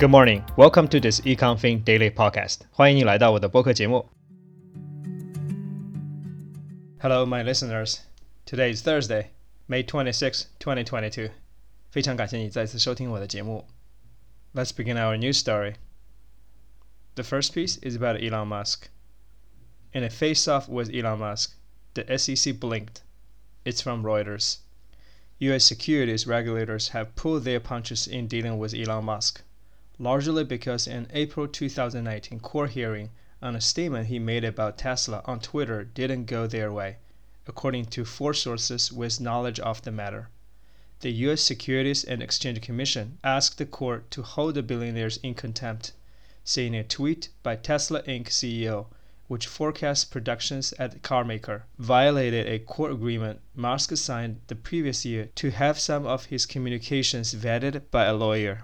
Good morning. Welcome to this EconFin Daily Podcast. 欢迎你来到我的播客节目。Hello, my listeners. Today is Thursday, May 26, 2022. 非常感谢你再次收听我的节目。Let's begin our news story. The first piece is about Elon Musk. In a face-off with Elon Musk, the SEC blinked. It's from Reuters. U.S. securities regulators have pulled their punches in dealing with Elon Musk largely because an April 2019 court hearing on a statement he made about Tesla on Twitter didn't go their way, according to four sources with knowledge of the matter. The U.S. Securities and Exchange Commission asked the court to hold the billionaires in contempt, saying a tweet by Tesla Inc. CEO, which forecasts productions at the carmaker, violated a court agreement Musk signed the previous year to have some of his communications vetted by a lawyer.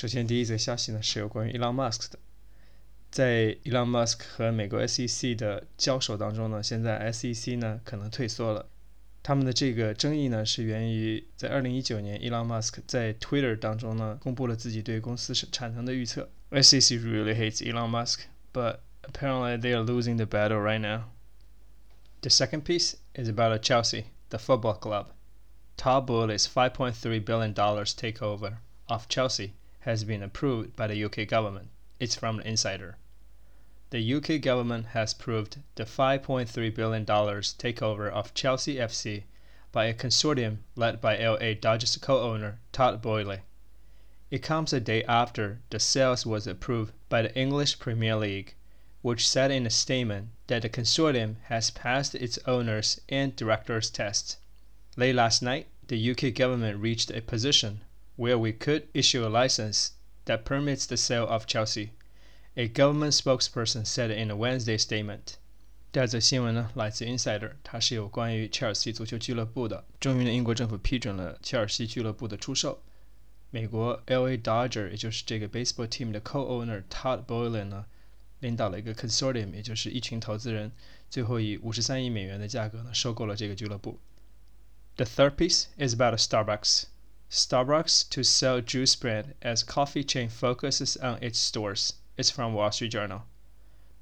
首先，第一则消息呢是有关于 Elon Musk 的。在 Elon Musk 和美国 SEC 的交手当中呢，现在 SEC 呢可能退缩了。他们的这个争议呢，是源于在二零一九年，Elon Musk 在 Twitter 当中呢，公布了自己对公司产能的预测。SEC really hates Elon Musk, but apparently they are losing the battle right now. The second piece is about Chelsea, the football club. Todd Boehly's $5.3 billion takeover of Chelsea has been approved by the UK government. It's from the insider. The UK government has approved the $5.3 billion takeover of Chelsea FC by a consortium led by LA Dodgers co-owner Todd Boehly. It comes a day after the sales was approved by the English Premier League, which said in a statement that the consortium has passed its owners and directors tests. Late last night, the UK government reached a position where we could issue a license that permits the sale of Chelsea. A government spokesperson said in a Wednesday statement. 第二则新闻呢，来自 Insider，它是有关于切尔西足球俱乐部的。终于呢，英国政府批准了切尔西俱乐部的出售。美国 L.A. Dodger，也就是这个 baseball team 的 co-owner Todd Boehly 呢，领导了一个 consortium，也就是一群投资人，最后以五十三亿美元的价格呢收购了这个俱乐部。The third piece is about Starbucks. Starbucks to sell juice brand as coffee chain focuses on its stores. It's from Wall Street Journal.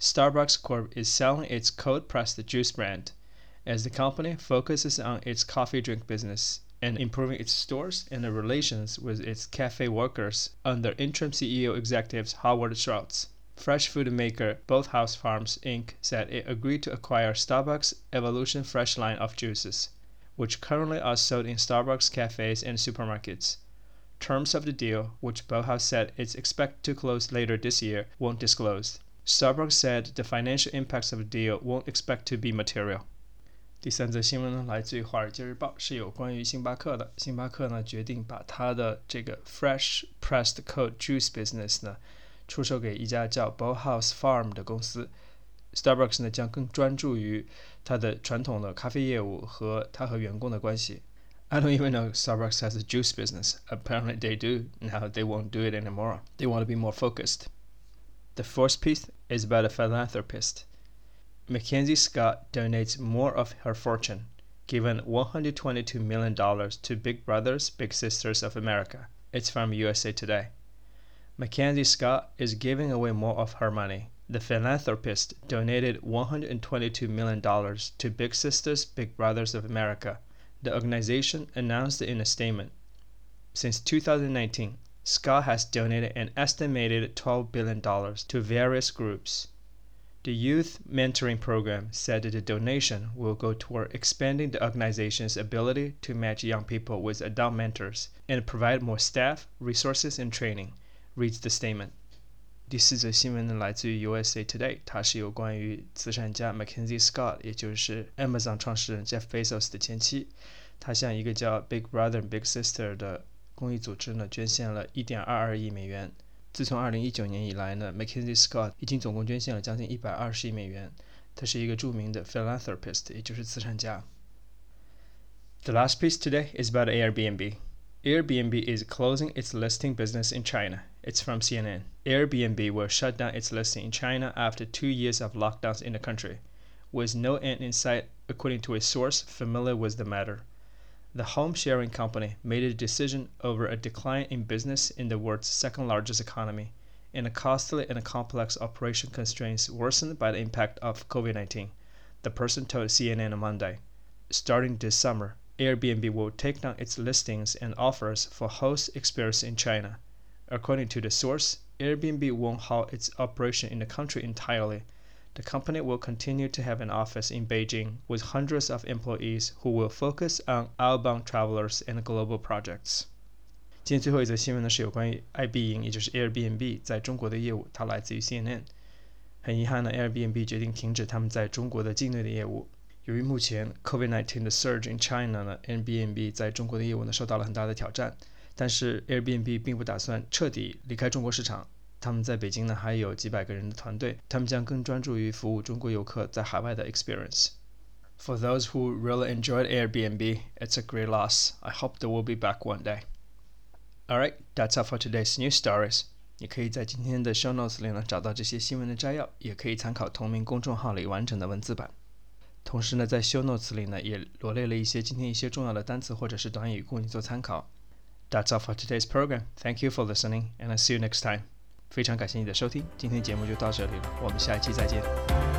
Starbucks Corp is selling its cold pressed juice brand as the company focuses on its coffee drink business and improving its stores and the relations with its cafe workers under interim CEO executives Howard Schultz. Fresh food maker Bolthouse Farms Inc. said it agreed to acquire Starbucks Evolution Fresh line of juices which currently are sold in Starbucks cafes and supermarkets. Terms of the deal, which Bolthouse said it's expected to close later this year, won't disclosed. Starbucks said the financial impacts of the deal won't expect to be material. 第三则新闻呢，来自于《华尔街日报》，是有关于星巴克的。星巴克呢，决定把它的这个 fresh pressed cold juice business 呢，出售给一家叫 Bolthouse Farm 的公司。Starbucks 呢将更专注于它的传统的咖啡业务和它和员工的关系。I don't even know Starbucks has a juice business. Apparently they do. Now they won't do it anymore. They want to be more focused. The fourth piece is about a philanthropist. Mackenzie Scott donates more of her fortune, given $122 million to Big Brothers Big Sisters of America. It's from USA Today. Mackenzie Scott is giving away more of her money the philanthropist donated $122 million to Big Sisters, Big Brothers of America, the organization announced in a statement. Since 2019, Scott has donated an estimated $12 billion to various groups. The Youth Mentoring Program said that the donation will go toward expanding the organization's ability to match young people with adult mentors and provide more staff, resources, and training, reads the statement. 第四则新闻呢，来自于 USA Today，它是有关于慈善家 Mackenzie Scott，也就是 Amazon 创始人 Jeff Bezos 的前妻，她向一个叫 Big Brother Big Sister 的公益组织呢捐献了1.22亿美元。自从2019年以来呢，Mackenzie Scott 已经总共捐献了将近120亿美元。他是一个著名的 philanthropist，也就是慈善家。The last piece today is about Airbnb. Airbnb is closing its listing business in China. It's from CNN. Airbnb will shut down its listing in China after two years of lockdowns in the country, with no end in sight, according to a source familiar with the matter. the home sharing company made a decision over a decline in business in the world's second largest economy and a costly and complex operation constraints worsened by the impact of COVID 19, the person told CNN on Monday. Starting this summer, Airbnb will take down its listings and offers for host experience in China. According to the source, Airbnb won't halt its operation in the country entirely. The company will continue to have an office in Beijing with hundreds of employees who will focus on outbound travelers and global projects. 今天最后一则新闻呢，是有关于 爱彼迎，也就是 Airbnb 在中国的业务，它来自于 CNN。很遗憾呢，Airbnb 决定停止他们在中国的境内的业务。由于目前 COVID-19 的 surge in China 呢，Airbnb 在中国的业务呢受到了很大的挑战。但是 Airbnb 并不打算彻底离开中国市场，他们在北京呢还有几百个人的团队，他们将更专注于服务中国游客在海外的 experience。For those who really enjoyed Airbnb, it's a great loss. I hope they will be back one day. All right, that's all for today's news stories. 你可以在今天的 show notes 里呢找到这些新闻的摘要，也可以参考同名公众号里完整的文字版。同时呢，在 show notes 里呢，也罗列了一些今天一些重要的单词或者是短语，供你做参考。That's all for today's program. Thank you for listening, and I'll see you next time. 非常感谢你的收听，今天节目就到这里了，我们下一期再见。